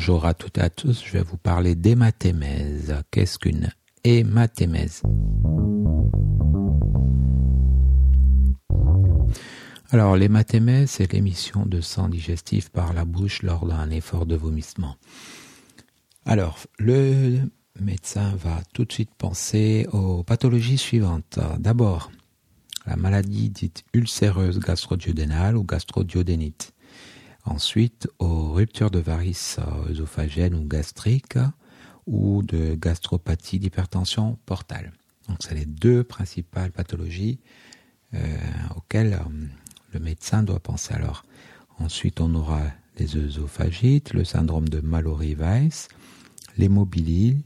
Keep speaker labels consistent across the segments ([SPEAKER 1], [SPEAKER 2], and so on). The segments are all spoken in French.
[SPEAKER 1] Bonjour à toutes et à tous, je vais vous parler d'hématémèse. Qu'est-ce qu'une hématémèse Alors, l'hématémèse, c'est l'émission de sang digestif par la bouche lors d'un effort de vomissement. Alors, le médecin va tout de suite penser aux pathologies suivantes. D'abord, la maladie dite ulcéreuse gastro-duodénale ou gastro-duodénite. Ensuite, aux ruptures de varices œsophagiennes ou gastriques ou de gastropathie d'hypertension portale. Donc, c'est les deux principales pathologies euh, auxquelles euh, le médecin doit penser. Alors, ensuite, on aura les œsophagites, le syndrome de Mallory-Weiss, l'hémobilie,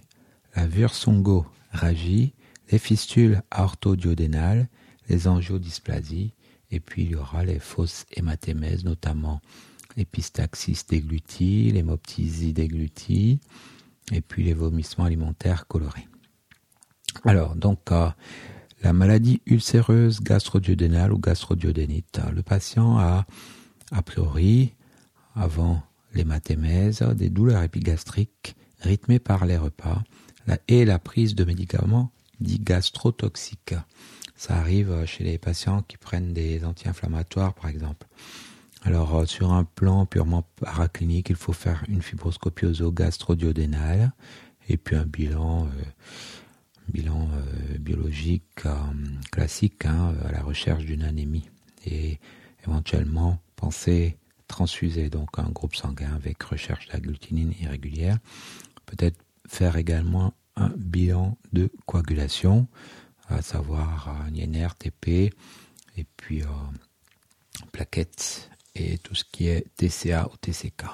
[SPEAKER 1] la Vursongo-Ragie, les fistules aortoduodénales, les angiodysplasies, et puis il y aura les fausses hématémèses, notamment l'épistaxis déglutis, l'hémoptysie déglutis, et puis les vomissements alimentaires colorés. Alors, donc, euh, la maladie ulcéreuse gastro-duodénale ou gastro-duodénite. Le patient a, a priori, avant l'hématémèse, des douleurs épigastriques rythmées par les repas et la prise de médicaments dits gastrotoxiques. Ça arrive chez les patients qui prennent des anti-inflammatoires, par exemple. Alors, euh, sur un plan purement paraclinique, il faut faire une fibroscopie gastro-duodénale et puis un bilan, euh, euh, biologique classique hein, à la recherche d'une anémie et éventuellement penser transfuser donc un groupe sanguin avec recherche d'agglutinine irrégulière. Peut-être faire également un bilan de coagulation, à savoir un INR, TP, et puis plaquettes et tout ce qui est TCA ou TCK.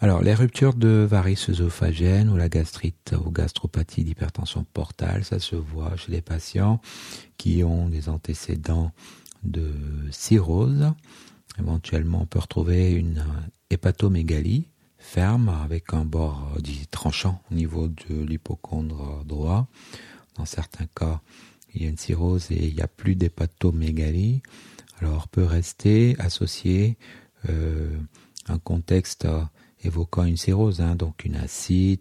[SPEAKER 1] Alors, les ruptures de varices œsophagiennes ou la gastrite ou gastropathie d'hypertension portale, ça se voit chez les patients qui ont des antécédents de cirrhose. Éventuellement, on peut retrouver une hépatomégalie ferme avec un bord dit tranchant au niveau de l'hypochondre droit. Dans certains cas, il y a une cirrhose et il n'y a plus d'hépatomégalie alors peut rester associé euh, un contexte évoquant une cirrhose, hein, donc une acide,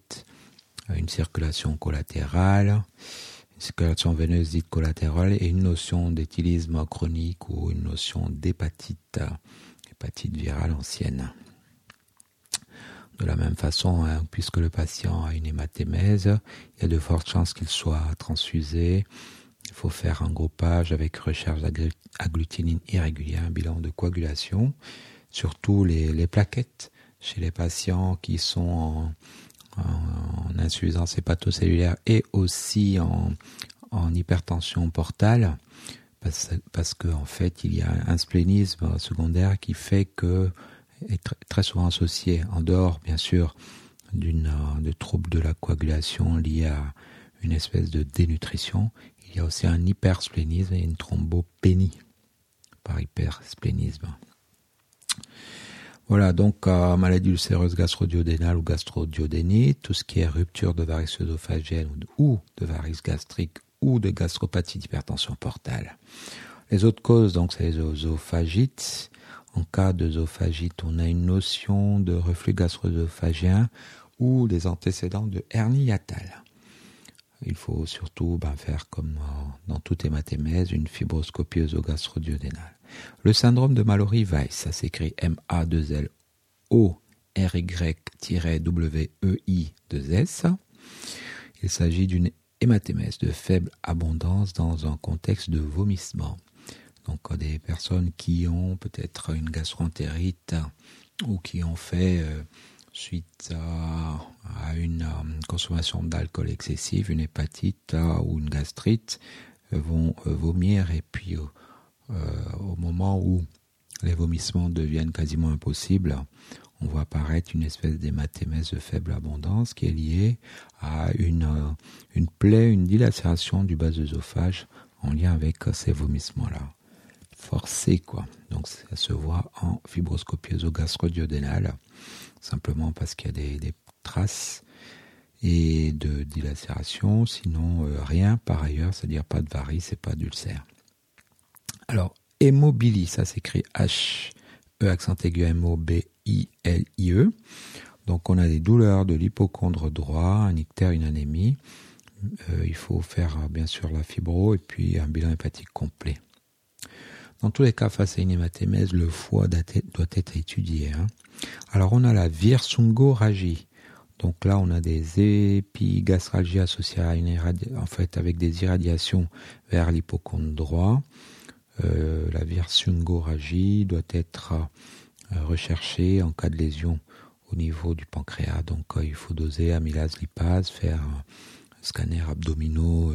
[SPEAKER 1] une circulation collatérale, une circulation veineuse dite collatérale et une notion d'éthylisme chronique ou une notion d'hépatite, hépatite virale ancienne. De la même façon, hein, puisque le patient a une hématémèse, il y a de fortes chances qu'il soit transfusé il faut faire un groupage avec recherche d'agglutinine irrégulière, un bilan de coagulation, surtout les, plaquettes chez les patients qui sont en, insuffisance hépatocellulaire et aussi en, hypertension portale, parce, qu'en en fait il y a un splénisme secondaire qui fait que est très, souvent associé, en dehors bien sûr d'une de troubles de la coagulation liés à une espèce de dénutrition, il y a aussi un hypersplénisme et une thrombopénie par hypersplénisme. Voilà, donc euh, maladie ulcéreuse gastro-duodénale ou gastro-duodénite, tout ce qui est rupture de varices œsophagiennes ou de varices gastriques ou de gastropathie d'hypertension portale. Les autres causes, donc, c'est les œsophagites. En cas d'œsophagite, on a une notion de reflux gastro-œsophagien ou des antécédents de hernie. Il faut surtout ben, faire comme dans toute hématémèse, une fibroscopie œsogastro-duodénale. Le syndrome de Mallory-Weiss, ça s'écrit M-A-2-L-O-R-Y-W-E-I-2-S. Il s'agit d'une hématémèse de faible abondance dans un contexte de vomissement. Donc des personnes qui ont peut-être une gastroentérite ou qui ont fait euh, suite à, une euh, consommation d'alcool excessive, une hépatite euh, ou une gastrite, euh, vont vomir et puis au moment où les vomissements deviennent quasiment impossibles, on voit apparaître une espèce d'hématémèse de faible abondance qui est liée à une, une plaie, une dilacération du bas œsophage en lien avec ces vomissements-là. Forcé, quoi. Donc ça se voit en fibroscopie œsogastro-duodénale simplement parce qu'il y a des, traces et de dilacération, sinon euh, rien par ailleurs, c'est-à-dire pas de varices et pas d'ulcère. Alors, hémobilie, ça s'écrit H, E accent aigu M O B I L I E. Donc on a des douleurs de l'hypochondre droit, un ictère, une anémie. Euh, il faut faire bien sûr la fibro et puis un bilan hépatique complet. Dans tous les cas, face à une hématémèse, le foie doit être étudié. Hein. Alors on a la virsungorragie. Donc là, on a des épigastralgies associées à une en fait avec des irradiations vers l'hypochondre droit. Euh, la virsungorragie doit être euh, recherchée en cas de lésion au niveau du pancréas. Donc euh, il faut doser amylase lipase, faire un scanner abdominaux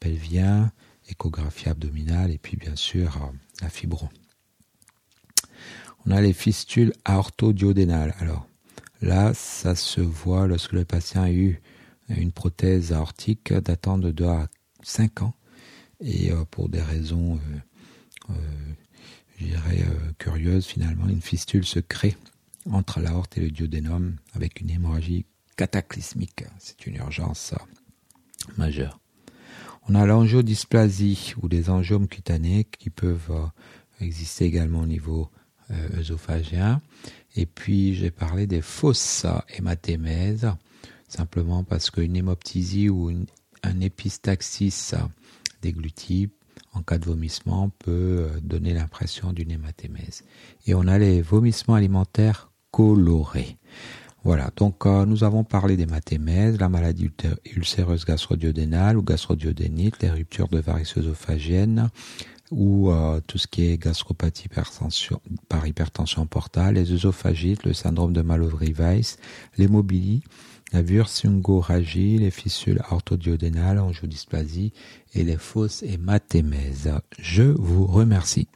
[SPEAKER 1] pelvien, échographie abdominale et puis bien sûr la fibro. On a les fistules aortodiodénales. Alors là, ça se voit lorsque le patient a eu une prothèse aortique datant de 2 à 5 ans et euh, pour des raisons, euh, euh, je dirais, curieuses finalement, une fistule se crée entre l'aorte et le duodénum avec une hémorragie cataclysmique. C'est une urgence majeure. On a l'angiodysplasie ou des angiomes cutanés qui peuvent exister également au niveau euh, œsophagien. Et puis j'ai parlé des fausses hématémèses, simplement parce qu'une hémoptysie ou un épistaxis déglutis en cas de vomissement peut euh, donner l'impression d'une hématémèse. Et on a les vomissements alimentaires colorés. Voilà, donc euh, nous avons parlé des mathémèses, la maladie ulcéreuse gastrodiodénale ou gastrodiodénite, les ruptures de varices œsophagiennes, ou euh, tout ce qui est gastropathie par hypertension portale, les œsophagites, le syndrome de Mallory-Weiss, l'hémobilie, la bursungorragie, les fistules orthodiodénales, angiodysplasie et les fausses hématémèses. Je vous remercie.